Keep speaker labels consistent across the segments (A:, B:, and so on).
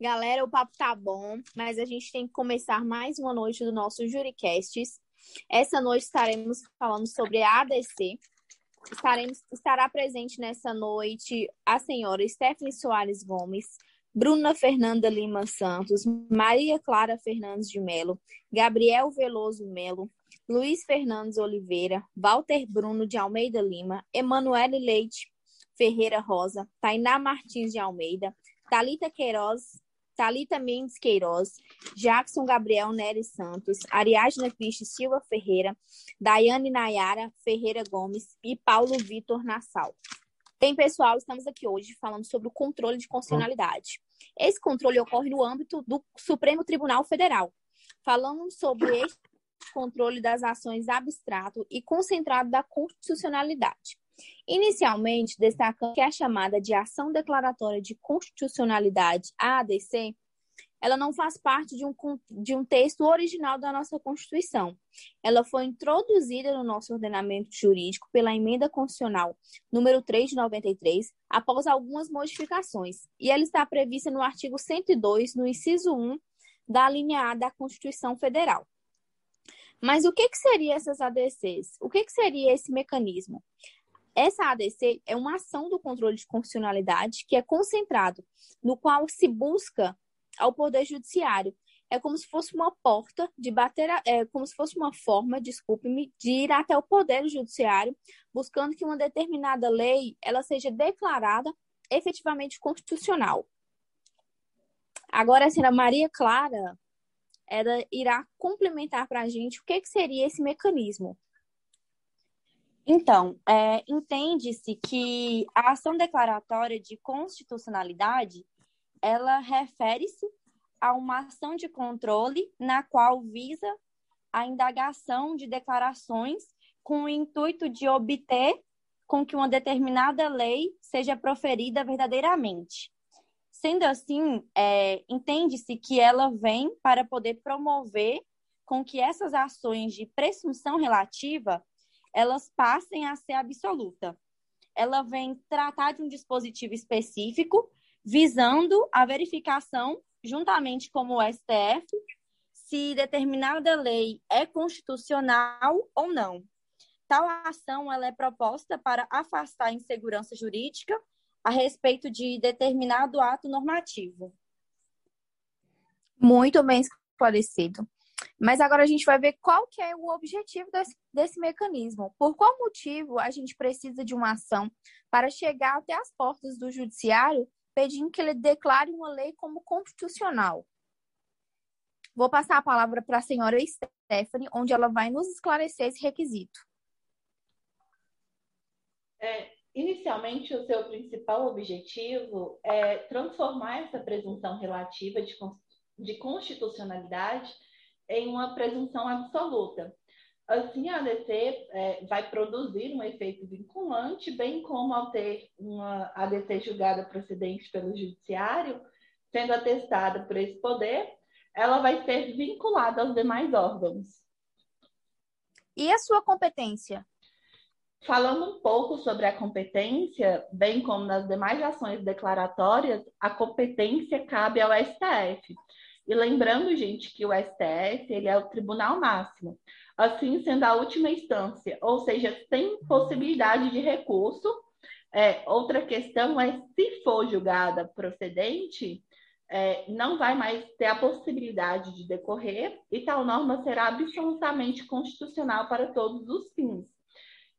A: Galera, o papo tá bom, mas a gente tem que começar mais uma noite do nosso Juricasts. Essa noite estaremos falando sobre a ADC. Estaremos, estará presente nessa noite a senhora Stephanie Soares Gomes, Bruna Fernanda Lima Santos, Maria Clara Fernandes de Melo, Gabriel Veloso Melo, Luiz Fernandes Oliveira, Walter Bruno de Almeida Lima, Emanuele Leite Ferreira Rosa, Tainá Martins de Almeida, Talita Queiroz, Talita Mendes Queiroz, Jackson Gabriel Nery Santos, Ariadna Cristi Silva Ferreira, Daiane Nayara Ferreira Gomes e Paulo Vitor Nassau. Bem, pessoal, estamos aqui hoje falando sobre o controle de constitucionalidade. Esse controle ocorre no âmbito do Supremo Tribunal Federal. Falando sobre esse controle das ações abstrato e concentrado da constitucionalidade. Inicialmente, destacando que a chamada de Ação Declaratória de Constitucionalidade, ADC, ela não faz parte de um, de um texto original da nossa Constituição. Ela foi introduzida no nosso ordenamento jurídico pela Emenda Constitucional número 3 de 93, após algumas modificações, e ela está prevista no artigo 102, no inciso 1 da linha A da Constituição Federal. Mas o que, que seria essas ADCs? O que, que seria esse mecanismo? Essa ADC é uma ação do controle de constitucionalidade que é concentrado, no qual se busca ao Poder Judiciário. É como se fosse uma porta de bater, é como se fosse uma forma, desculpe-me, de ir até o Poder Judiciário, buscando que uma determinada lei ela seja declarada efetivamente constitucional. Agora, a senhora Maria Clara ela irá complementar para a gente o que, que seria esse mecanismo.
B: Então, é, entende-se que a ação declaratória de constitucionalidade, ela refere-se a uma ação de controle na qual visa a indagação de declarações com o intuito de obter com que uma determinada lei seja proferida verdadeiramente. Sendo assim, é, entende-se que ela vem para poder promover com que essas ações de presunção relativa elas passem a ser absoluta. Ela vem tratar de um dispositivo específico, visando a verificação, juntamente com o STF, se determinada lei é constitucional ou não. Tal ação ela é proposta para afastar a insegurança jurídica a respeito de determinado ato normativo.
A: Muito bem esclarecido. Mas agora a gente vai ver qual que é o objetivo desse, desse mecanismo. Por qual motivo a gente precisa de uma ação para chegar até as portas do judiciário pedindo que ele declare uma lei como constitucional? Vou passar a palavra para a senhora Stephanie, onde ela vai nos esclarecer esse requisito.
C: É, inicialmente, o seu principal objetivo é transformar essa presunção relativa de, de constitucionalidade em uma presunção absoluta. Assim, a ADC é, vai produzir um efeito vinculante, bem como ao ter uma ADC julgada procedente pelo judiciário, sendo atestada por esse poder, ela vai ser vinculada aos demais órgãos.
A: E a sua competência?
C: Falando um pouco sobre a competência, bem como nas demais ações declaratórias, a competência cabe ao STF. E lembrando, gente, que o STF ele é o tribunal máximo, assim sendo a última instância, ou seja, sem possibilidade de recurso. É, outra questão é se for julgada procedente, é, não vai mais ter a possibilidade de decorrer e tal norma será absolutamente constitucional para todos os fins.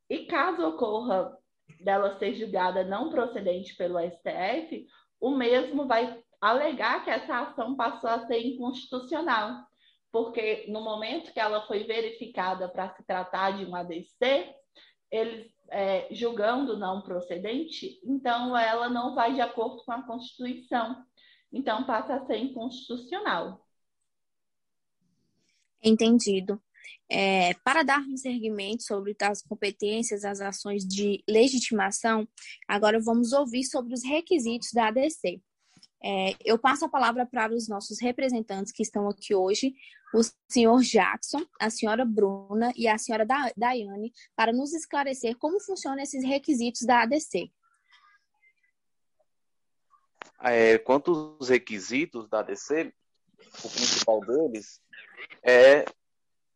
C: E caso ocorra dela ser julgada não procedente pelo STF, o mesmo vai alegar que essa ação passou a ser inconstitucional, porque no momento que ela foi verificada para se tratar de um ADC, eles é, julgando não procedente, então ela não vai de acordo com a Constituição, então passa a ser inconstitucional.
A: Entendido. É, para darmos seguimento sobre as competências, as ações de legitimação, agora vamos ouvir sobre os requisitos da ADC. É, eu passo a palavra para os nossos representantes que estão aqui hoje, o senhor Jackson, a senhora Bruna e a senhora da Daiane, para nos esclarecer como funcionam esses requisitos da ADC.
D: é, quanto aos requisitos da ADC, o principal deles é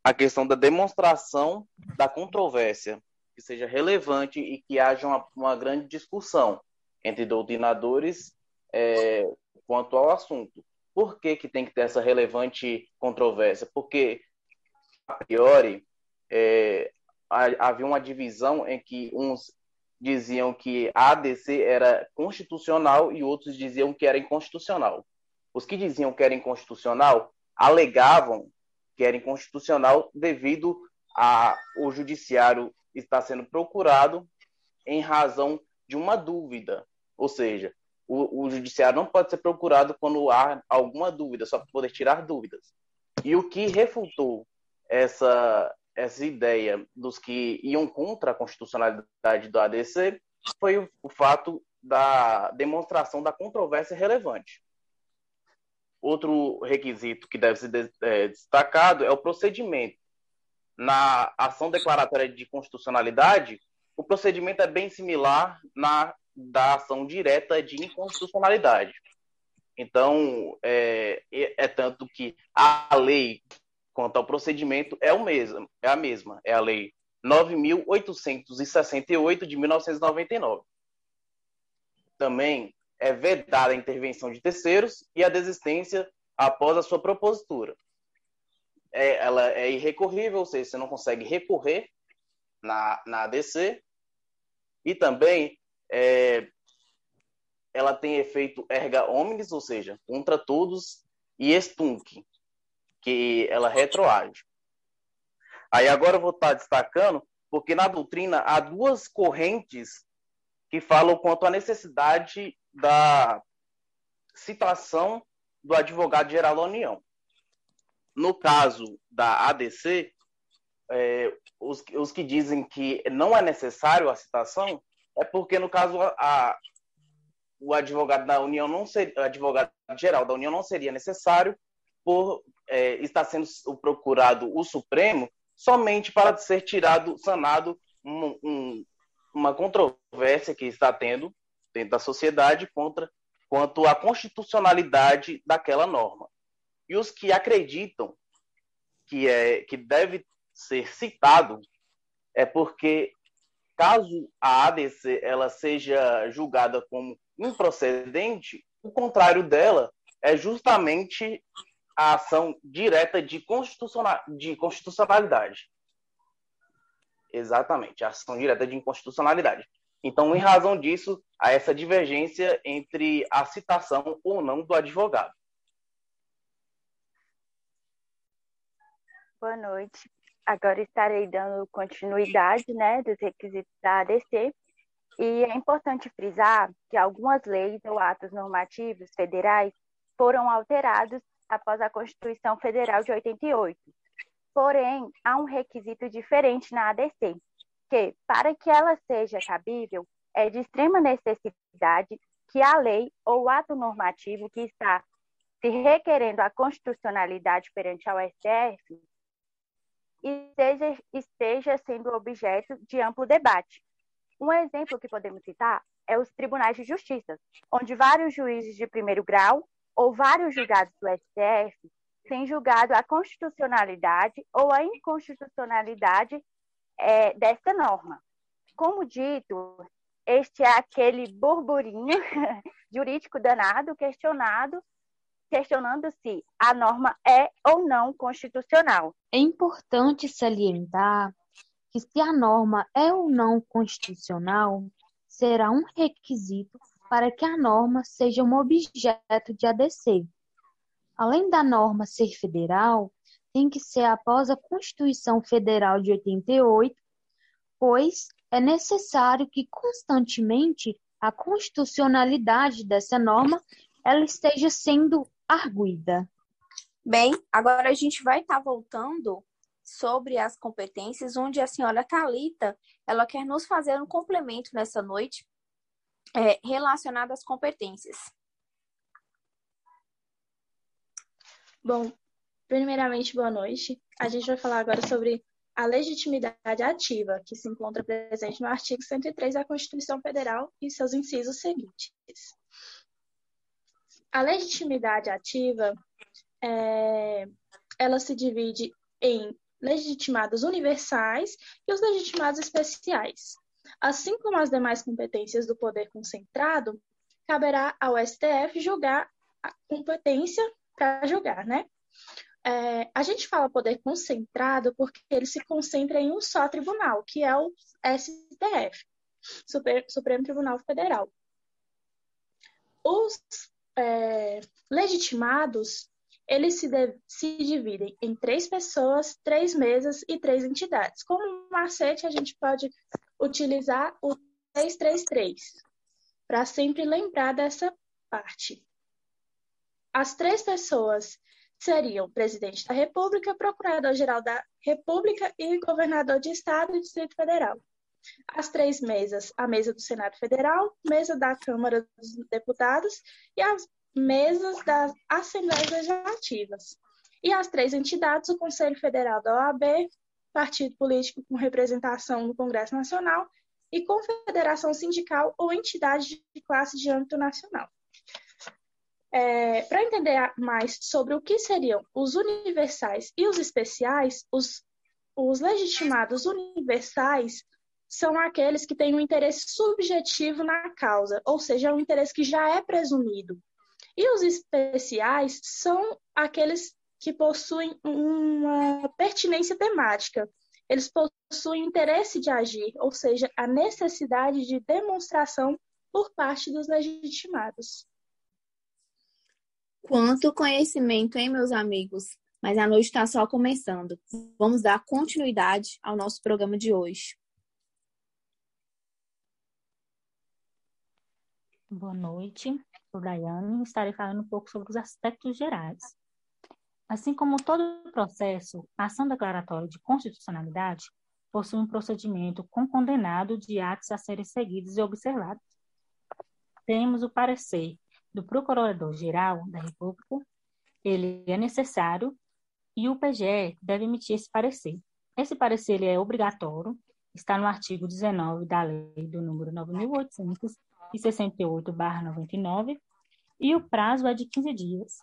D: a questão da demonstração da controvérsia, que seja relevante e que haja uma, uma grande discussão entre doutrinadores é, quanto ao assunto. Por que, que tem que ter essa relevante controvérsia? Porque, a priori, é, havia uma divisão em que uns diziam que a ADC era constitucional e outros diziam que era inconstitucional. Os que diziam que era inconstitucional alegavam que era inconstitucional devido a o judiciário estar sendo procurado em razão de uma dúvida, ou seja, o, o judiciário não pode ser procurado quando há alguma dúvida, só para poder tirar dúvidas. E o que refutou essa essa ideia dos que iam contra a constitucionalidade do ADC foi o, o fato da demonstração da controvérsia relevante. Outro requisito que deve ser é, destacado é o procedimento. Na ação declaratória de constitucionalidade, o procedimento é bem similar na da ação direta de inconstitucionalidade. Então, é, é, tanto que a lei quanto ao procedimento é o mesmo, é a mesma, é a lei 9868 de 1999. Também é vedada a intervenção de terceiros e a desistência após a sua propositura. É, ela é irrecorrível, ou seja, você não consegue recorrer na, na ADC. E também é, ela tem efeito erga omnes, ou seja, contra todos, e estunc, que ela retroage. Aí agora eu vou estar destacando, porque na doutrina há duas correntes que falam quanto à necessidade da citação do advogado-geral da União. No caso da ADC, é, os, os que dizem que não é necessário a citação é porque, no caso, a, o advogado da União não seria, advogado geral da União não seria necessário por é, estar sendo procurado o Supremo somente para ser tirado, sanado um, um, uma controvérsia que está tendo dentro da sociedade contra quanto à constitucionalidade daquela norma. E os que acreditam que é que deve ser citado é porque caso a ADC ela seja julgada como improcedente, o contrário dela é justamente a ação direta de, constitucional, de constitucionalidade. Exatamente, a ação direta de inconstitucionalidade. Então, em razão disso, há essa divergência entre a citação ou não do advogado.
E: Boa noite. Agora estarei dando continuidade né, dos requisitos da ADC. E é importante frisar que algumas leis ou atos normativos federais foram alterados após a Constituição Federal de 88. Porém, há um requisito diferente na ADC, que, para que ela seja cabível, é de extrema necessidade que a lei ou ato normativo que está se requerendo a constitucionalidade perante ao STF esteja, esteja sendo objeto de amplo debate. Um exemplo que podemos citar é os tribunais de justiça, onde vários juízes de primeiro grau ou vários julgados do STF têm julgado a constitucionalidade ou a inconstitucionalidade é, desta norma. Como dito, este é aquele burburinho jurídico danado questionado, questionando se a norma é ou não constitucional.
F: É importante salientar que se a norma é ou não constitucional, será um requisito para que a norma seja um objeto de ADC. Além da norma ser federal, tem que ser após a Constituição Federal de 88, pois é necessário que constantemente a constitucionalidade dessa norma ela esteja sendo arguida.
A: Bem, agora a gente vai estar tá voltando sobre as competências, onde a senhora Talita ela quer nos fazer um complemento nessa noite é, relacionado às competências.
G: Bom, primeiramente, boa noite. A gente vai falar agora sobre a legitimidade ativa, que se encontra presente no artigo 103 da Constituição Federal e seus incisos seguintes. A legitimidade ativa é, ela se divide em legitimados universais e os legitimados especiais. Assim como as demais competências do poder concentrado, caberá ao STF julgar a competência para julgar, né? É, a gente fala poder concentrado porque ele se concentra em um só tribunal, que é o STF, Super, Supremo Tribunal Federal. Os é, legitimados, eles se, de, se dividem em três pessoas, três mesas e três entidades. Como macete, a gente pode utilizar o 333 para sempre lembrar dessa parte. As três pessoas seriam presidente da República, procurador-geral da República e governador de Estado e Distrito Federal. As três mesas, a mesa do Senado Federal, mesa da Câmara dos Deputados e as mesas das Assembleias Legislativas. E as três entidades, o Conselho Federal da OAB, partido político com representação no Congresso Nacional e confederação sindical ou entidade de classe de âmbito nacional. É, Para entender mais sobre o que seriam os universais e os especiais, os, os legitimados universais são aqueles que têm um interesse subjetivo na causa, ou seja, é um interesse que já é presumido. E os especiais são aqueles que possuem uma pertinência temática. Eles possuem interesse de agir, ou seja, a necessidade de demonstração por parte dos legitimados.
A: Quanto conhecimento, hein, meus amigos? Mas a noite está só começando. Vamos dar continuidade ao nosso programa de hoje.
H: Boa noite, sou Daiane estarei falando um pouco sobre os aspectos gerais. Assim como todo processo, a ação declaratória de constitucionalidade possui um procedimento com condenado de atos a serem seguidos e observados. Temos o parecer do Procurador-Geral da República, ele é necessário e o PGE deve emitir esse parecer. Esse parecer ele é obrigatório, está no artigo 19 da lei do número 9.868-99, e o prazo é de 15 dias,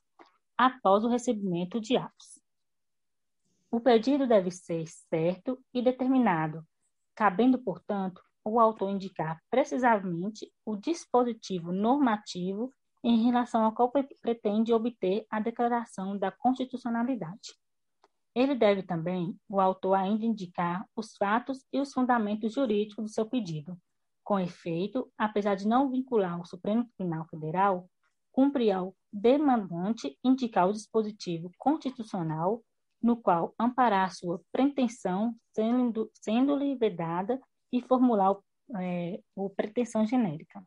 H: após o recebimento de atos. O pedido deve ser certo e determinado, cabendo, portanto, o autor indicar precisamente o dispositivo normativo em relação ao qual pretende obter a declaração da constitucionalidade. Ele deve também, o autor, ainda indicar os fatos e os fundamentos jurídicos do seu pedido. Com efeito, apesar de não vincular o Supremo Tribunal Federal, cumpre ao demandante indicar o dispositivo constitucional no qual amparar sua pretensão, sendo-lhe sendo vedada, e formular é, o pretensão genérica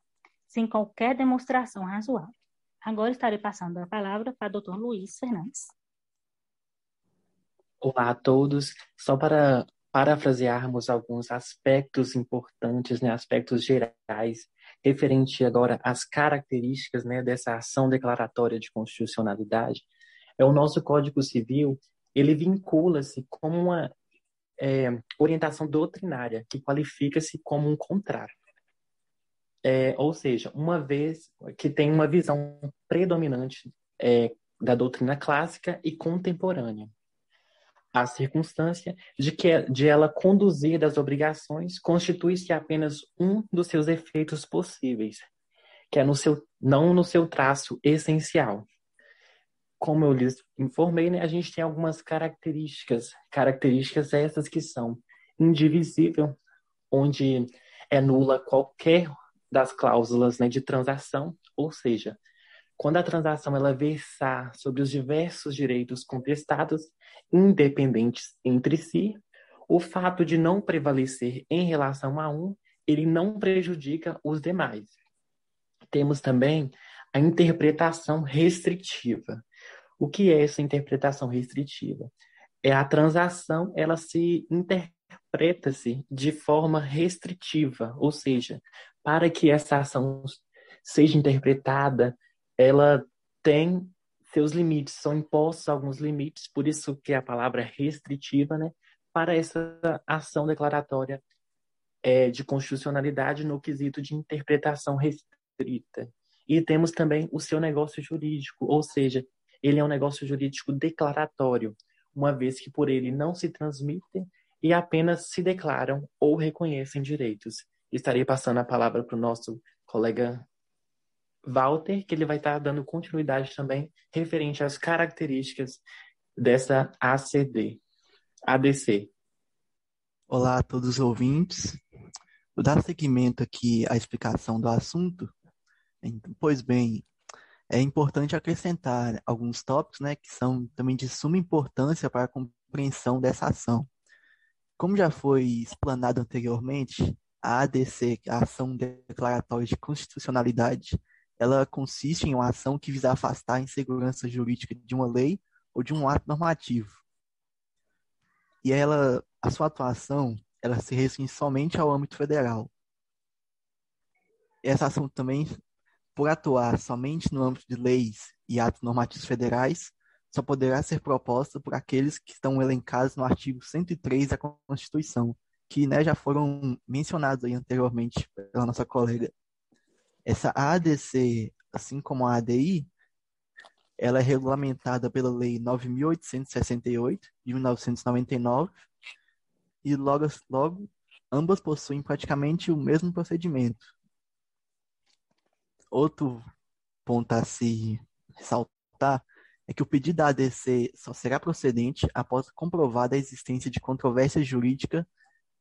H: sem qualquer demonstração razoável. Agora estarei passando a palavra para o Dr. Luiz Fernandes.
I: Olá a todos. Só para parafrasearmos alguns aspectos importantes, né, aspectos gerais, referente agora às características né, dessa ação declaratória de constitucionalidade, é o nosso Código Civil, ele vincula-se como uma é, orientação doutrinária, que qualifica-se como um contrário. É, ou seja, uma vez que tem uma visão predominante é, da doutrina clássica e contemporânea. A circunstância de que de ela conduzir das obrigações constitui-se apenas um dos seus efeitos possíveis, que é no seu, não no seu traço essencial. Como eu lhes informei, né, a gente tem algumas características, características essas que são indivisível, onde é nula qualquer das cláusulas né, de transação, ou seja, quando a transação ela versar sobre os diversos direitos contestados, independentes entre si, o fato de não prevalecer em relação a um, ele não prejudica os demais. Temos também a interpretação restritiva. O que é essa interpretação restritiva? É a transação, ela se interpreta-se de forma restritiva, ou seja, para que essa ação seja interpretada, ela tem seus limites, são impostos alguns limites, por isso que a palavra é restritiva, né, para essa ação declaratória é, de constitucionalidade no quesito de interpretação restrita. E temos também o seu negócio jurídico, ou seja, ele é um negócio jurídico declaratório, uma vez que por ele não se transmitem e apenas se declaram ou reconhecem direitos. Estarei passando a palavra para o nosso colega Walter, que ele vai estar dando continuidade também referente às características dessa ACD, ADC.
J: Olá a todos os ouvintes. Vou dar seguimento aqui à explicação do assunto. Pois bem, é importante acrescentar alguns tópicos né, que são também de suma importância para a compreensão dessa ação. Como já foi explanado anteriormente, a ADC, a Ação Declaratória de Constitucionalidade, ela consiste em uma ação que visa afastar a insegurança jurídica de uma lei ou de um ato normativo. E ela, a sua atuação, ela se restringe somente ao âmbito federal. Essa ação também, por atuar somente no âmbito de leis e atos normativos federais, só poderá ser proposta por aqueles que estão elencados no artigo 103 da Constituição, que né, já foram mencionados anteriormente pela nossa colega. Essa ADC, assim como a ADI, ela é regulamentada pela Lei 9.868, de 1999, e logo, logo ambas possuem praticamente o mesmo procedimento. Outro ponto a se ressaltar é que o pedido da ADC só será procedente após comprovada a existência de controvérsia jurídica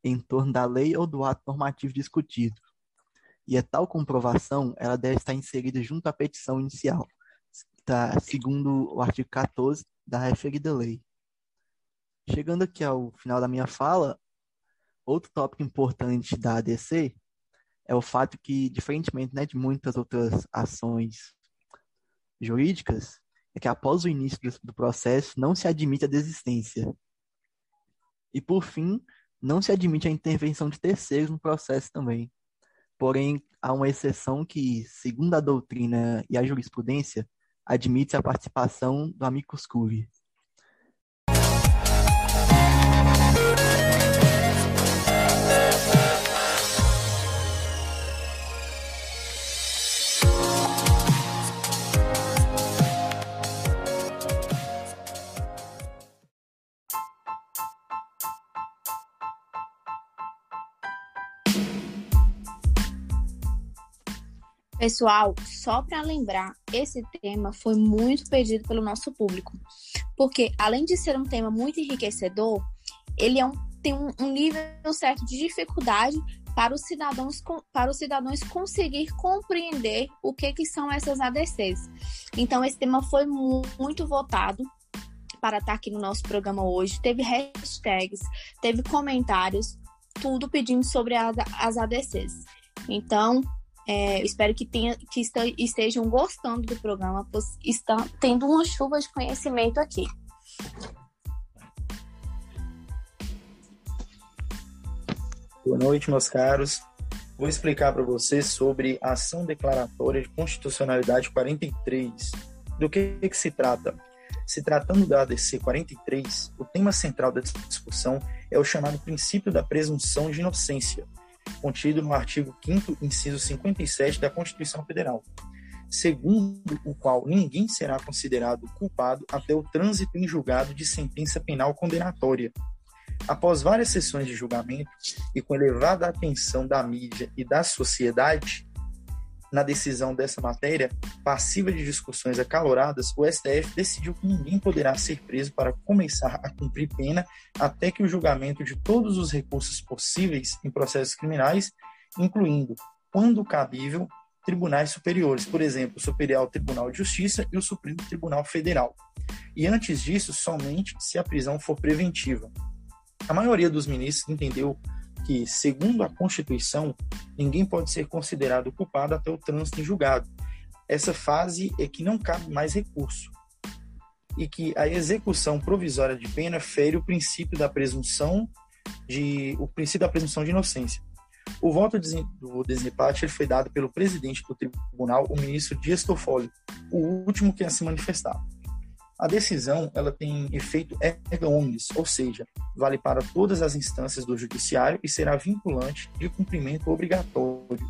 J: em torno da lei ou do ato normativo discutido, e a tal comprovação ela deve estar inserida junto à petição inicial, tá, segundo o artigo 14 da referida lei. Chegando aqui ao final da minha fala, outro tópico importante da ADC é o fato que, diferentemente né, de muitas outras ações jurídicas, é que após o início do processo não se admite a desistência. E, por fim, não se admite a intervenção de terceiros no processo também. Porém, há uma exceção que, segundo a doutrina e a jurisprudência, admite a participação do amicus curiae.
A: Pessoal, só para lembrar, esse tema foi muito pedido pelo nosso público, porque além de ser um tema muito enriquecedor, ele é um, tem um, um nível certo de dificuldade para os cidadãos para os cidadãos conseguir compreender o que que são essas ADCs. Então esse tema foi muito votado para estar aqui no nosso programa hoje. Teve hashtags, teve comentários, tudo pedindo sobre as, as ADCs. Então, é, espero que, tenha, que estejam gostando do programa, pois está tendo uma chuva de conhecimento aqui.
K: Boa noite, meus caros. Vou explicar para vocês sobre a ação declaratória de constitucionalidade 43. Do que, que se trata? Se tratando da ADC 43, o tema central da discussão é o chamado princípio da presunção de inocência, contido no artigo 5 inciso 57 da Constituição Federal, segundo o qual ninguém será considerado culpado até o trânsito em julgado de sentença penal condenatória. Após várias sessões de julgamento e com elevada atenção da mídia e da sociedade, na decisão dessa matéria, passiva de discussões acaloradas, o STF decidiu que ninguém poderá ser preso para começar a cumprir pena até que o julgamento de todos os recursos possíveis em processos criminais, incluindo, quando cabível, tribunais superiores, por exemplo, o Superior Tribunal de Justiça e o Supremo Tribunal Federal. E antes disso, somente se a prisão for preventiva. A maioria dos ministros entendeu que, segundo a Constituição, ninguém pode ser considerado culpado até o trânsito em julgado. Essa fase é que não cabe mais recurso e que a execução provisória de pena fere o princípio da presunção de o princípio da presunção de inocência. O voto do desempate foi dado pelo presidente do tribunal, o ministro Dias Toffoli, o último que a se manifestar. A decisão ela tem efeito erga omnes, ou seja, vale para todas as instâncias do judiciário e será vinculante de cumprimento obrigatório.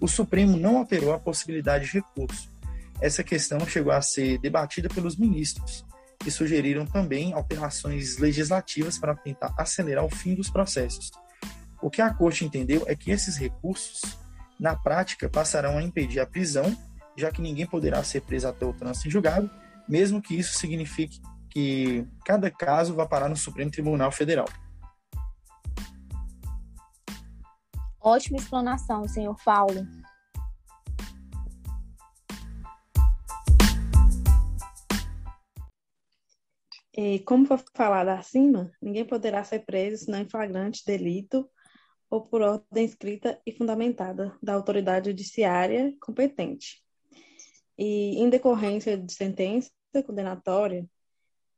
K: o Supremo não alterou a possibilidade de recurso. Essa questão chegou a ser debatida pelos ministros, que sugeriram também alterações legislativas para tentar acelerar o fim dos processos. O que a Corte entendeu é que esses recursos, na prática, passarão a impedir a prisão, já que ninguém poderá ser preso até o trânsito em julgado, mesmo que isso signifique que cada caso vá parar no Supremo Tribunal Federal.
A: Ótima explanação, senhor Paulo.
L: E como foi falado acima, ninguém poderá ser preso senão em flagrante delito ou por ordem escrita e fundamentada da autoridade judiciária competente. E em decorrência de sentença condenatória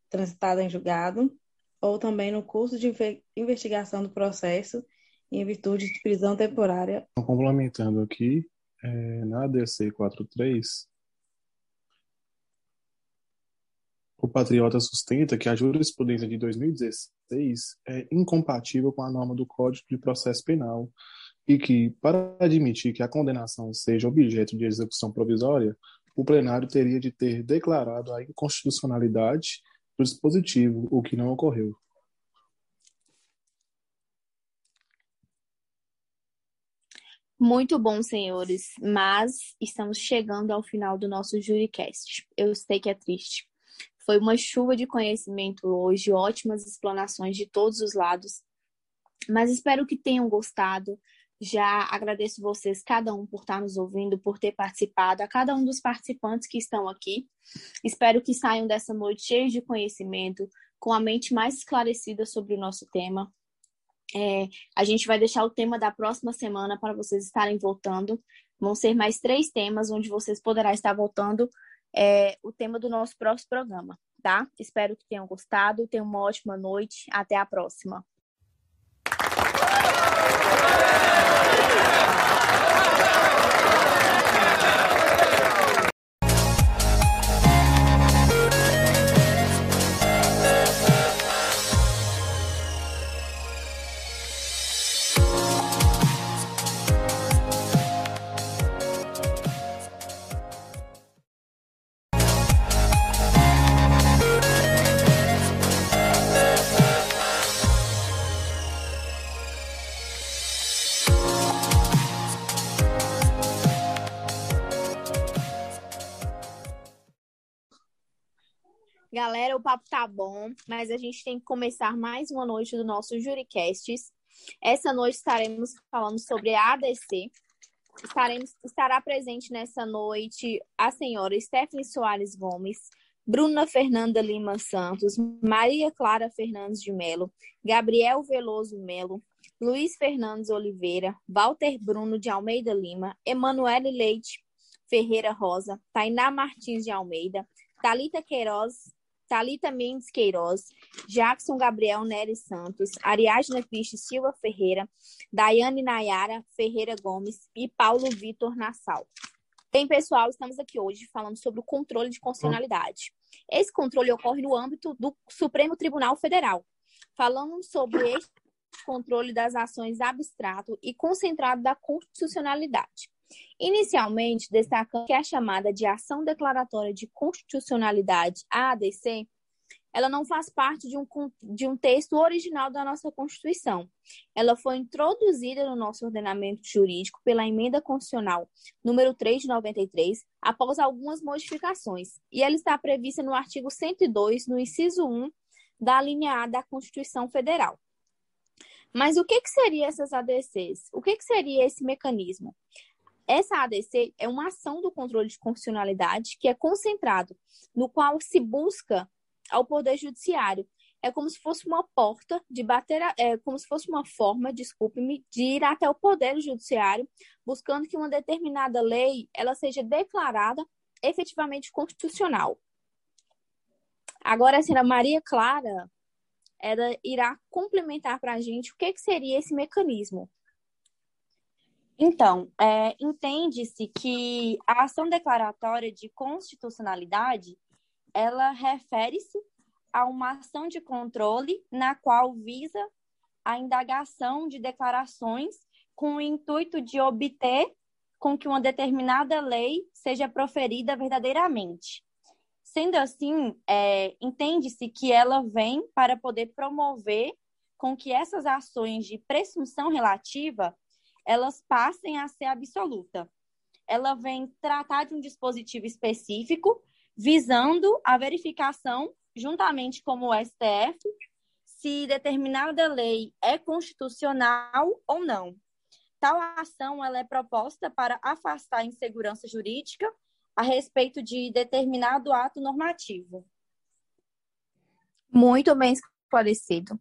L: transitada em julgado, ou também no curso de investigação do processo em virtude de prisão temporária.
M: Complementando aqui, é, na ADC 43, o Patriota sustenta que a jurisprudência de 2016 é incompatível com a norma do Código de Processo Penal e que, para admitir que a condenação seja objeto de execução provisória, o plenário teria de ter declarado a inconstitucionalidade do dispositivo, o que não ocorreu.
A: Muito bom, senhores, mas estamos chegando ao final do nosso JuriCast. Eu sei que é triste. Foi uma chuva de conhecimento hoje, ótimas explanações de todos os lados, mas espero que tenham gostado. Já agradeço vocês, cada um, por estar nos ouvindo, por ter participado, a cada um dos participantes que estão aqui. Espero que saiam dessa noite cheios de conhecimento, com a mente mais esclarecida sobre o nosso tema. É, a gente vai deixar o tema da próxima semana para vocês estarem voltando. Vão ser mais três temas, onde vocês poderão estar voltando é, o tema do nosso próximo programa, tá? Espero que tenham gostado. Tenham uma ótima noite. Até a próxima. Galera, o papo tá bom, mas a gente tem que começar mais uma noite do nosso JuriCasts. Essa noite estaremos falando sobre a ADC. Estaremos, estará presente nessa noite a senhora Stephanie Soares Gomes, Bruna Fernanda Lima Santos, Maria Clara Fernandes de Melo, Gabriel Veloso Melo, Luiz Fernandes Oliveira, Walter Bruno de Almeida Lima, Emanuele Leite Ferreira Rosa, Tainá Martins de Almeida, Talita Queiroz Talita Mendes Queiroz, Jackson Gabriel Nery Santos, Ariadna Cristi Silva Ferreira, Daiane Nayara Ferreira Gomes e Paulo Vitor Nassau. Bem, pessoal, estamos aqui hoje falando sobre o controle de constitucionalidade. Esse controle ocorre no âmbito do Supremo Tribunal Federal. Falando sobre esse controle das ações abstrato e concentrado da constitucionalidade. Inicialmente, destacando que a chamada de ação declaratória de constitucionalidade, ADC, ela não faz parte de um, de um texto original da nossa Constituição. Ela foi introduzida no nosso ordenamento jurídico pela emenda constitucional número 3 de 93, após algumas modificações, e ela está prevista no artigo 102, no inciso 1 da linha A da Constituição Federal. Mas o que, que seria essas ADCs? O que, que seria esse mecanismo? Essa ADC é uma ação do controle de constitucionalidade que é concentrado, no qual se busca ao Poder Judiciário. É como se fosse uma porta de bater, é como se fosse uma forma, desculpe-me, de ir até o Poder Judiciário, buscando que uma determinada lei ela seja declarada efetivamente constitucional. Agora, a senhora Maria Clara ela irá complementar para a gente o que, que seria esse mecanismo.
E: Então, é, entende-se que a ação declaratória de constitucionalidade ela refere-se a uma ação de controle na qual visa a indagação de declarações com o intuito de obter com que uma determinada lei seja proferida verdadeiramente. Sendo assim, é, entende-se que ela vem para poder promover com que essas ações de presunção relativa elas passem a ser absoluta. Ela vem tratar de um dispositivo específico visando a verificação, juntamente com o STF, se determinada lei é constitucional ou não. Tal ação ela é proposta para afastar a insegurança jurídica a respeito de determinado ato normativo.
A: Muito bem esclarecido.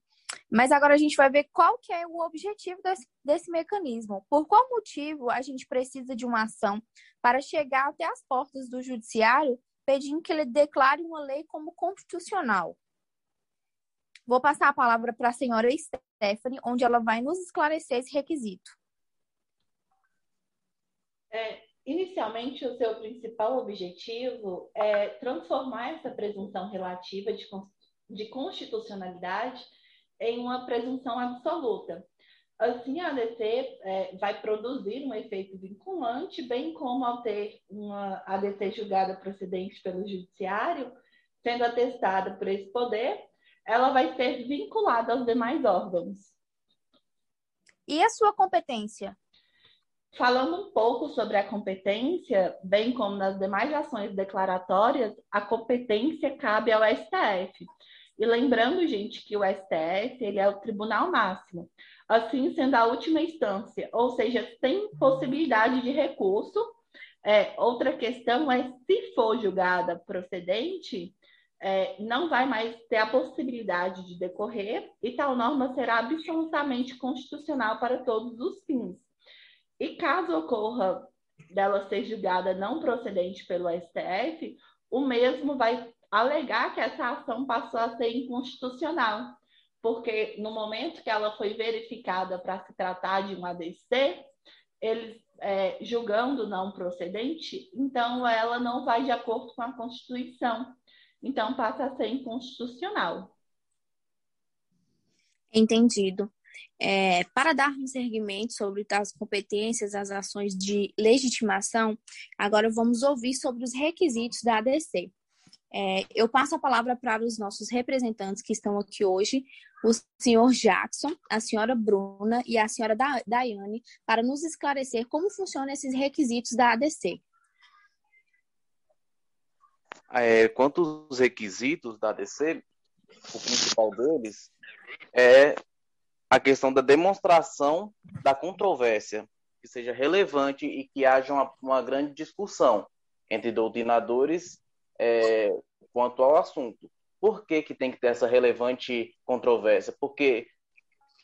A: Mas agora a gente vai ver qual que é o objetivo desse, desse mecanismo. Por qual motivo a gente precisa de uma ação para chegar até as portas do judiciário pedindo que ele declare uma lei como constitucional? Vou passar a palavra para a senhora Stephanie, onde ela vai nos esclarecer esse requisito.
C: É, inicialmente, o seu principal objetivo é transformar essa presunção relativa de, de constitucionalidade em uma presunção absoluta. Assim, a ADC é, vai produzir um efeito vinculante, bem como ao ter uma ADC julgada procedente pelo judiciário, sendo atestada por esse poder, ela vai ser vinculada aos demais órgãos.
A: E a sua competência?
C: Falando um pouco sobre a competência, bem como nas demais ações declaratórias, a competência cabe ao STF. E lembrando, gente, que o STF ele é o tribunal máximo, assim sendo a última instância, ou seja, sem possibilidade de recurso. É, outra questão é se for julgada procedente, é, não vai mais ter a possibilidade de decorrer e tal norma será absolutamente constitucional para todos os fins. E caso ocorra dela ser julgada não procedente pelo STF, o mesmo vai alegar que essa ação passou a ser inconstitucional, porque no momento que ela foi verificada para se tratar de um ADC, eles é, julgando não procedente, então ela não vai de acordo com a Constituição. Então, passa a ser inconstitucional.
A: Entendido. É, para darmos seguimento sobre as competências, as ações de legitimação, agora vamos ouvir sobre os requisitos da ADC. É, eu passo a palavra para os nossos representantes que estão aqui hoje, o senhor Jackson, a senhora Bruna e a senhora Daiane, para nos esclarecer como funcionam esses requisitos da ADC.
D: É, quanto aos requisitos da ADC, o principal deles é a questão da demonstração da controvérsia, que seja relevante e que haja uma, uma grande discussão entre doutrinadores é, quanto ao assunto. Por que, que tem que ter essa relevante controvérsia? Porque,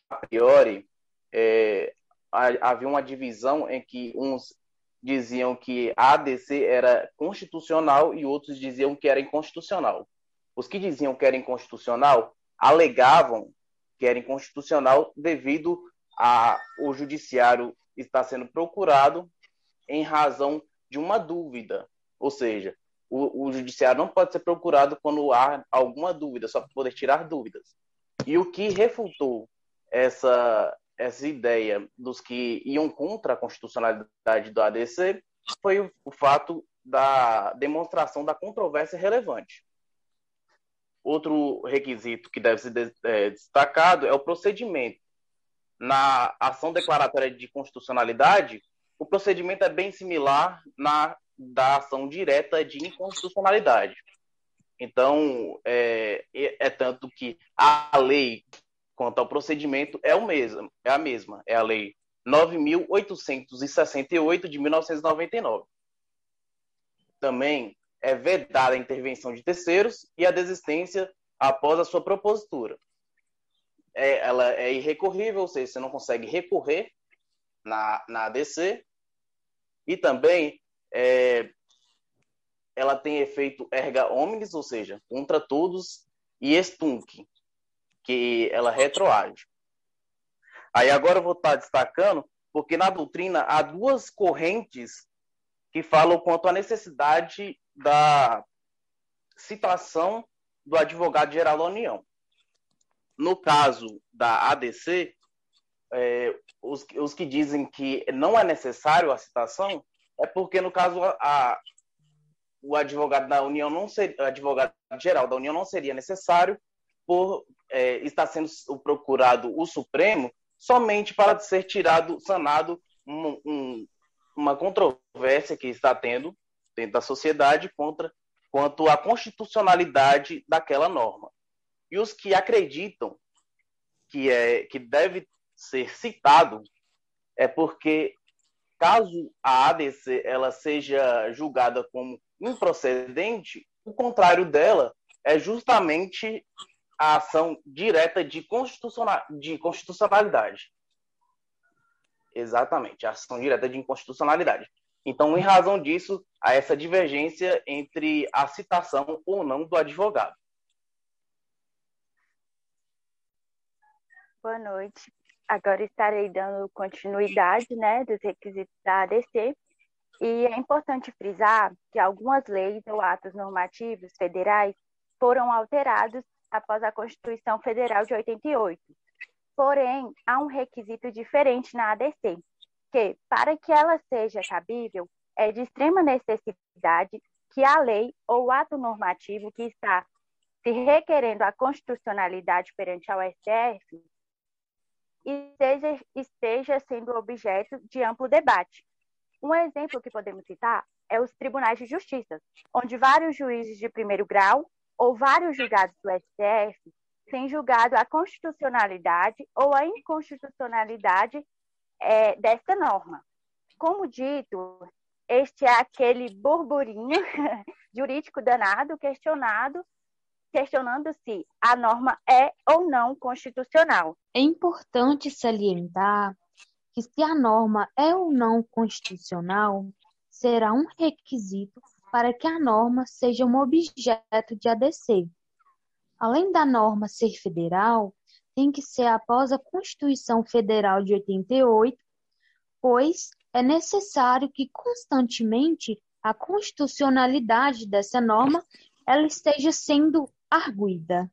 D: a priori, é, havia uma divisão em que uns diziam que a ADC era constitucional e outros diziam que era inconstitucional. Os que diziam que era inconstitucional alegavam que era inconstitucional devido a o judiciário estar sendo procurado em razão de uma dúvida, ou seja, o, o judiciário não pode ser procurado quando há alguma dúvida, só para poder tirar dúvidas. E o que refutou essa essa ideia dos que iam contra a constitucionalidade do ADC foi o, o fato da demonstração da controvérsia relevante. Outro requisito que deve ser é, destacado é o procedimento. Na ação declaratória de constitucionalidade, o procedimento é bem similar na da ação direta de inconstitucionalidade. Então, é, é tanto que a lei quanto ao procedimento é o mesmo, é a mesma, é a lei 9868 de 1999. Também é vedada a intervenção de terceiros e a desistência após a sua propositura. É, ela é irrecorrível, ou seja, você não consegue recorrer na, na ADC. E também é, ela tem efeito erga omnes, ou seja, contra todos, e estunc, que ela retroage. Aí agora eu vou estar destacando, porque na doutrina há duas correntes que falam quanto à necessidade da citação do advogado geral da União. No caso da ADC, é, os, os que dizem que não é necessário a citação é porque, no caso, a, o advogado da União não seria, advogado geral da União não seria necessário por é, estar sendo procurado o Supremo somente para ser tirado, sanado um, um, uma controvérsia que está tendo dentro da sociedade contra quanto à constitucionalidade daquela norma. E os que acreditam que é que deve ser citado é porque caso a ADC ela seja julgada como improcedente, o contrário dela é justamente a ação direta de, constitucional, de constitucionalidade. Exatamente, a ação direta de inconstitucionalidade. Então, em razão disso, há essa divergência entre a citação ou não do advogado.
E: Boa noite. Agora estarei dando continuidade né, dos requisitos da ADC. E é importante frisar que algumas leis ou atos normativos federais foram alterados após a Constituição Federal de 88. Porém, há um requisito diferente na ADC, que, para que ela seja cabível, é de extrema necessidade que a lei ou ato normativo que está se requerendo a constitucionalidade perante ao STF esteja, esteja sendo objeto de amplo debate. Um exemplo que podemos citar é os tribunais de justiça, onde vários juízes de primeiro grau ou vários julgados do STF têm julgado a constitucionalidade ou a inconstitucionalidade é, desta norma. Como dito, este é aquele burburinho jurídico danado questionado questionando se a norma é ou não constitucional.
F: É importante salientar que se a norma é ou não constitucional, será um requisito para que a norma seja um objeto de ADC. Além da norma ser federal, tem que ser após a Constituição Federal de 88, pois é necessário que constantemente a constitucionalidade dessa norma ela esteja sendo arguida.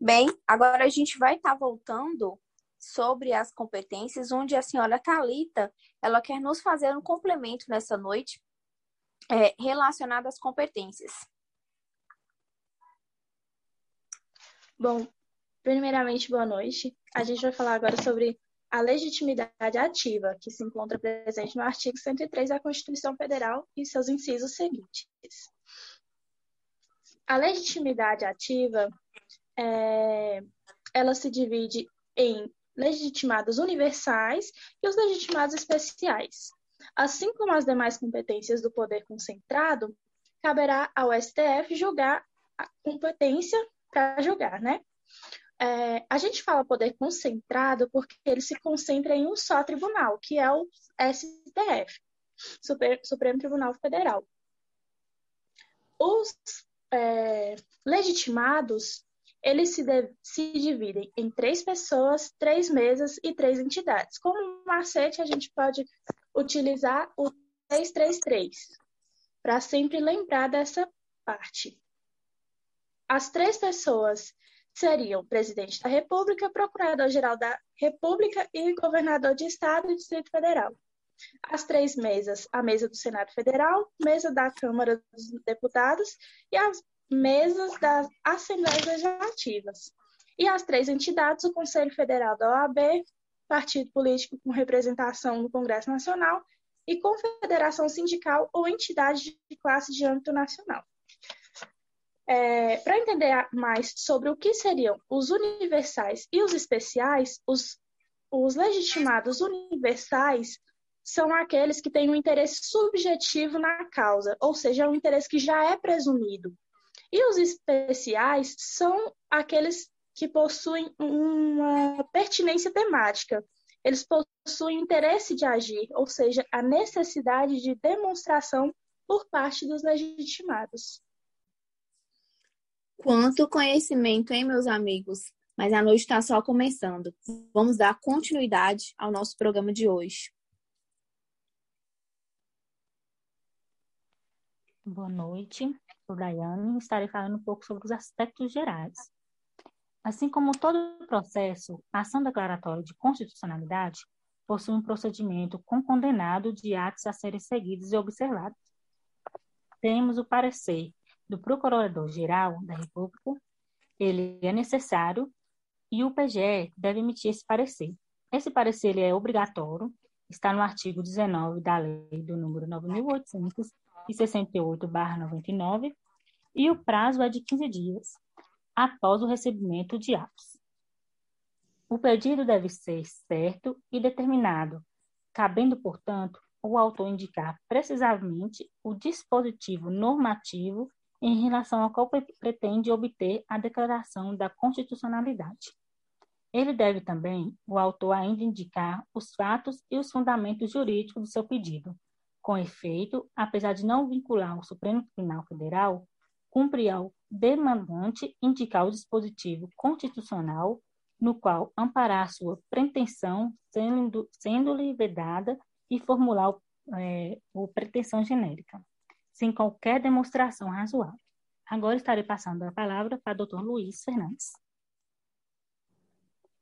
A: Bem, agora a gente vai estar tá voltando sobre as competências, onde a senhora Talita ela quer nos fazer um complemento nessa noite é, relacionado às competências.
G: Bom, primeiramente, boa noite. A gente vai falar agora sobre a legitimidade ativa, que se encontra presente no artigo 103 da Constituição Federal e seus incisos seguintes. A legitimidade ativa, é, ela se divide em legitimados universais e os legitimados especiais. Assim como as demais competências do poder concentrado, caberá ao STF julgar a competência para julgar, né? É, a gente fala poder concentrado porque ele se concentra em um só tribunal, que é o STF, Super, Supremo Tribunal Federal. Os é, legitimados, eles se, de, se dividem em três pessoas, três mesas e três entidades. Como macete, a gente pode utilizar o 333 para sempre lembrar dessa parte. As três pessoas seriam presidente da República, procurador-geral da República e governador de Estado e Distrito Federal. As três mesas, a mesa do Senado Federal, mesa da Câmara dos Deputados e as mesas das Assembleias Legislativas. E as três entidades, o Conselho Federal da OAB, partido político com representação no Congresso Nacional e confederação sindical ou entidade de classe de âmbito nacional. É, Para entender mais sobre o que seriam os universais e os especiais, os, os legitimados universais são aqueles que têm um interesse subjetivo na causa, ou seja, é um interesse que já é presumido. E os especiais são aqueles que possuem uma pertinência temática. Eles possuem interesse de agir, ou seja, a necessidade de demonstração por parte dos legitimados.
A: Quanto conhecimento, hein, meus amigos? Mas a noite está só começando. Vamos dar continuidade ao nosso programa de hoje.
H: Boa noite, sou Daiane estarei falando um pouco sobre os aspectos gerais. Assim como todo processo, a ação declaratória de constitucionalidade possui um procedimento com condenado de atos a serem seguidos e observados. Temos o parecer do Procurador-Geral da República, ele é necessário e o PGE deve emitir esse parecer. Esse parecer ele é obrigatório, está no artigo 19 da lei do número 9.868-99, e o prazo é de 15 dias, após o recebimento de atos. O pedido deve ser certo e determinado, cabendo, portanto, o autor indicar precisamente o dispositivo normativo em relação ao qual pretende obter a declaração da constitucionalidade. Ele deve também, o autor, ainda indicar os fatos e os fundamentos jurídicos do seu pedido. Com efeito, apesar de não vincular o Supremo Tribunal Federal, cumpre ao demandante indicar o dispositivo constitucional no qual amparar sua pretensão, sendo, sendo-lhe vedada, e formular é, o pretensão genérica, sem qualquer demonstração razoável. Agora estarei passando a palavra para o Dr. Luiz Fernandes.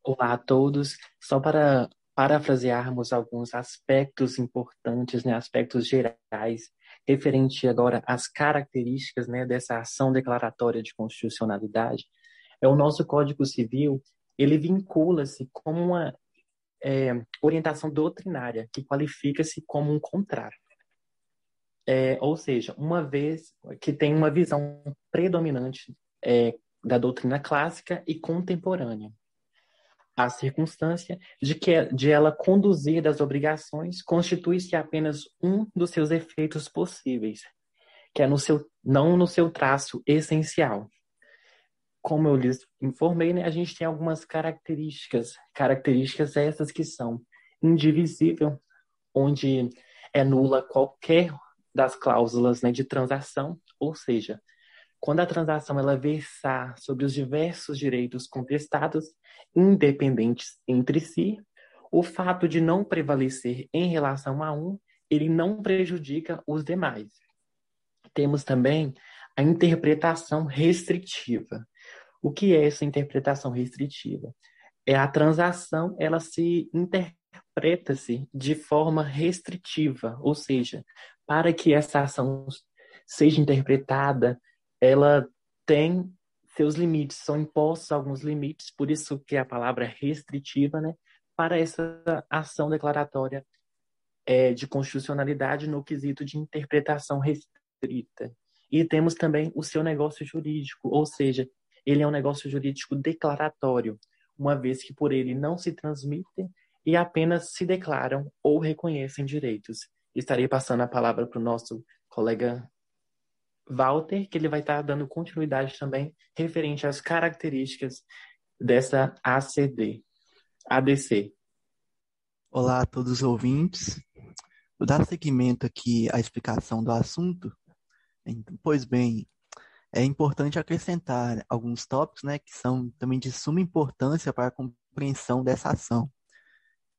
I: Olá a todos. Só para parafrasearmos alguns aspectos importantes, né, aspectos gerais referente agora às características né, dessa ação declaratória de constitucionalidade, é o nosso Código Civil, ele vincula-se como uma é, orientação doutrinária, que qualifica-se como um contrário. É, ou seja, uma vez que tem uma visão predominante é, da doutrina clássica e contemporânea. A circunstância de que de ela conduzir das obrigações constitui-se apenas um dos seus efeitos possíveis, que é no seu, não no seu traço essencial. Como eu lhes informei, né, a gente tem algumas características, características essas que são indivisível, onde é nula qualquer das cláusulas né, de transação, ou seja, quando a transação ela versar sobre os diversos direitos contestados, independentes entre si, o fato de não prevalecer em relação a um, ele não prejudica os demais. Temos também a interpretação restritiva. O que é essa interpretação restritiva? É a transação, ela se interpreta-se de forma restritiva, ou seja, para que essa ação seja interpretada, ela tem seus limites, são impostos alguns limites, por isso que a palavra é restritiva, né, para essa ação declaratória é, de constitucionalidade no quesito de interpretação restrita. E temos também o seu negócio jurídico, ou seja, ele é um negócio jurídico declaratório, uma vez que por ele não se transmitem e apenas se declaram ou reconhecem direitos. Estarei passando a palavra para o nosso colega Walter, que ele vai estar dando continuidade também referente às características dessa ACD, ADC.
J: Olá a todos os ouvintes. Vou dar seguimento aqui à explicação do assunto. Pois bem, é importante acrescentar alguns tópicos né, que são também de suma importância para a compreensão dessa ação.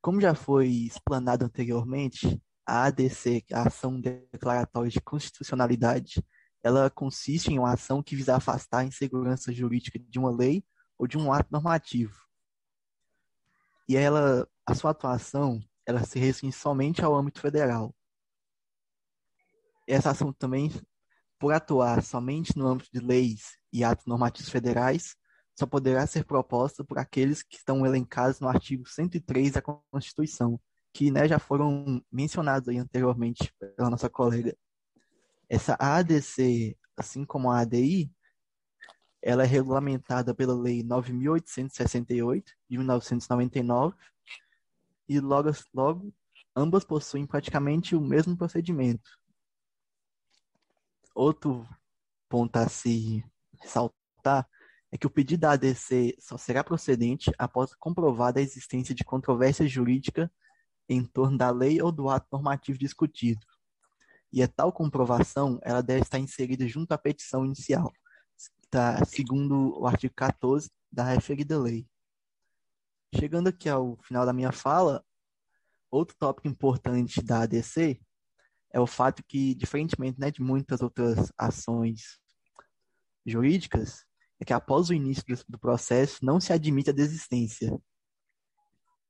J: Como já foi explanado anteriormente, a ADC, a Ação Declaratória de Constitucionalidade, ela consiste em uma ação que visa afastar a insegurança jurídica de uma lei ou de um ato normativo. E ela, a sua atuação, ela se restringe somente ao âmbito federal. Essa ação também, por atuar somente no âmbito de leis e atos normativos federais, só poderá ser proposta por aqueles que estão elencados no artigo 103 da Constituição, que né, já foram mencionados anteriormente pela nossa colega. Essa ADC, assim como a ADI, ela é regulamentada pela Lei 9.868, de 1999, e logo, logo ambas possuem praticamente o mesmo procedimento. Outro ponto a se ressaltar é que o pedido da ADC só será procedente após comprovada a existência de controvérsia jurídica em torno da lei ou do ato normativo discutido, e a tal comprovação ela deve estar inserida junto à petição inicial, tá, segundo o artigo 14 da referida lei. Chegando aqui ao final da minha fala, outro tópico importante da ADC é o fato que, diferentemente né, de muitas outras ações jurídicas, é que após o início do processo não se admite a desistência.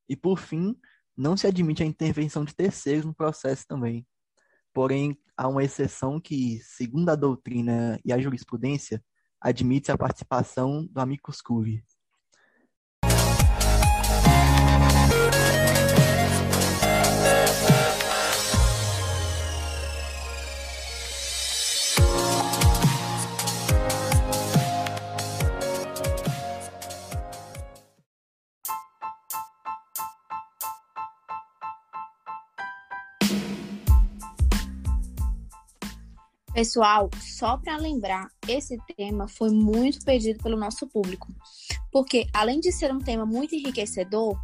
J: E por fim, não se admite a intervenção de terceiros no processo também. Porém, há uma exceção que, segundo a doutrina e a jurisprudência, admite a participação do amicus curiae.
A: Pessoal, só para lembrar, esse tema foi muito pedido pelo nosso público, porque além de ser um tema muito enriquecedor,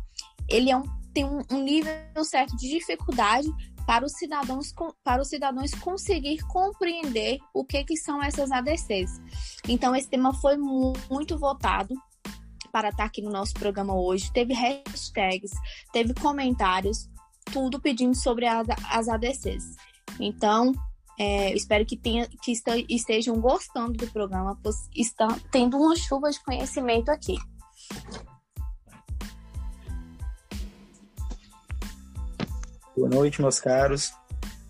A: ele é um, tem um, nível certo de dificuldade para os cidadãos para os cidadãos conseguir compreender o que que são essas ADCs. Então esse tema foi muito votado para estar aqui no nosso programa hoje. Teve hashtags, teve comentários, tudo pedindo sobre as, as ADCs. Então, é, espero que, tenha, que estejam gostando do programa, pois está tendo uma chuva de conhecimento aqui.
K: Boa noite, meus caros.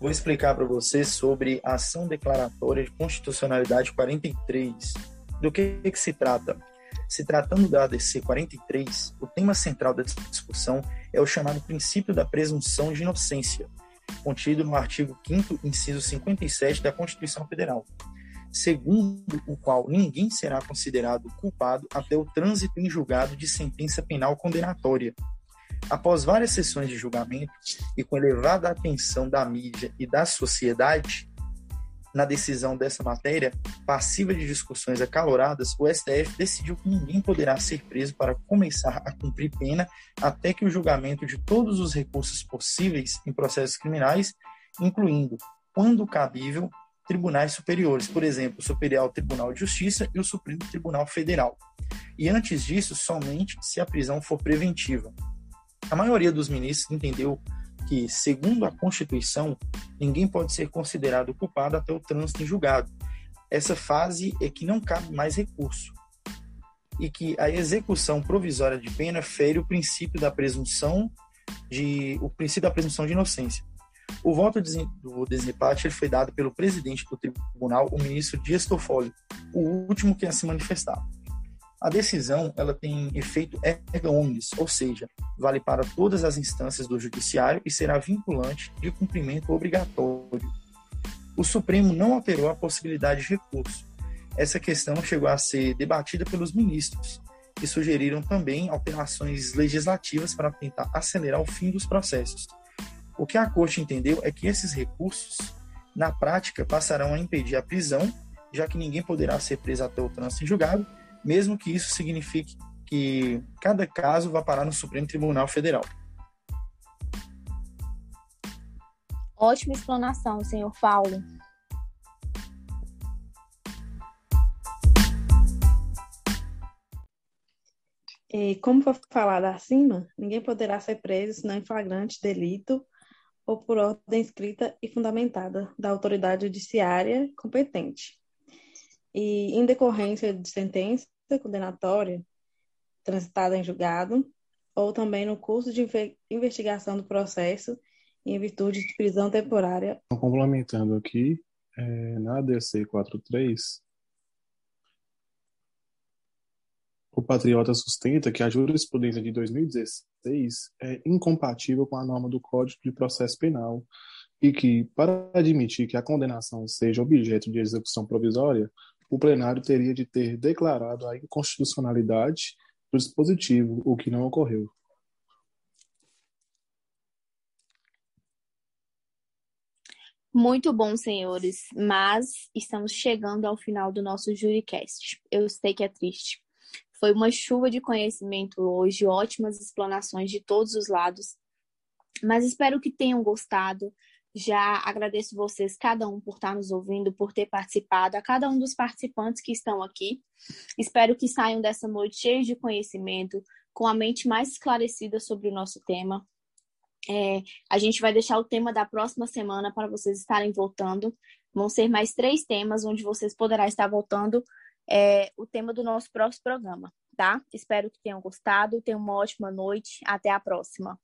K: Vou explicar para vocês sobre a ação declaratória de constitucionalidade 43. Do que, que se trata? Se tratando da ADC 43, o tema central da discussão é o chamado princípio da presunção de inocência, contido no artigo 5 inciso 57 da Constituição Federal, segundo o qual ninguém será considerado culpado até o trânsito em julgado de sentença penal condenatória. Após várias sessões de julgamento e com elevada atenção da mídia e da sociedade, na decisão dessa matéria, passiva de discussões acaloradas, o STF decidiu que ninguém poderá ser preso para começar a cumprir pena até que o julgamento de todos os recursos possíveis em processos criminais, incluindo, quando cabível, tribunais superiores, por exemplo, o Superior Tribunal de Justiça e o Supremo Tribunal Federal. E antes disso, somente se a prisão for preventiva. A maioria dos ministros entendeu que, segundo a Constituição, ninguém pode ser considerado culpado até o trânsito em julgado. Essa fase é que não cabe mais recurso e que a execução provisória de pena fere o princípio da presunção de o princípio da presunção de inocência. O voto do desempate foi dado pelo presidente do tribunal, o ministro Dias Toffoli, o último que a se manifestar. A decisão ela tem efeito erga omnes, ou seja, vale para todas as instâncias do judiciário e será vinculante de cumprimento obrigatório. O Supremo não alterou a possibilidade de recurso. Essa questão chegou a ser debatida pelos ministros, que sugeriram também alterações legislativas para tentar acelerar o fim dos processos. O que a Corte entendeu é que esses recursos, na prática, passarão a impedir a prisão, já que ninguém poderá ser preso até o trânsito em julgado, mesmo que isso signifique que cada caso vá parar no Supremo Tribunal Federal.
A: Ótima explanação, senhor Paulo.
L: E como foi falado acima, ninguém poderá ser preso senão em flagrante delito ou por ordem escrita e fundamentada da autoridade judiciária competente. E em decorrência de sentença condenatória transitada em julgado, ou também no curso de investigação do processo em virtude de prisão temporária.
M: Complementando aqui, é, na ADC 43, o patriota sustenta que a jurisprudência de 2016 é incompatível com a norma do Código de Processo Penal e que, para admitir que a condenação seja objeto de execução provisória, o plenário teria de ter declarado a inconstitucionalidade do dispositivo, o que não ocorreu.
A: Muito bom, senhores, mas estamos chegando ao final do nosso JuriCast. Eu sei que é triste. Foi uma chuva de conhecimento hoje, ótimas explanações de todos os lados, mas espero que tenham gostado. Já agradeço vocês, cada um, por estar nos ouvindo, por ter participado, a cada um dos participantes que estão aqui. Espero que saiam dessa noite cheios de conhecimento, com a mente mais esclarecida sobre o nosso tema. É, a gente vai deixar o tema da próxima semana para vocês estarem voltando. Vão ser mais três temas, onde vocês poderão estar voltando é o tema do nosso próximo programa, tá? Espero que tenham gostado. Tenham uma ótima noite. Até a próxima.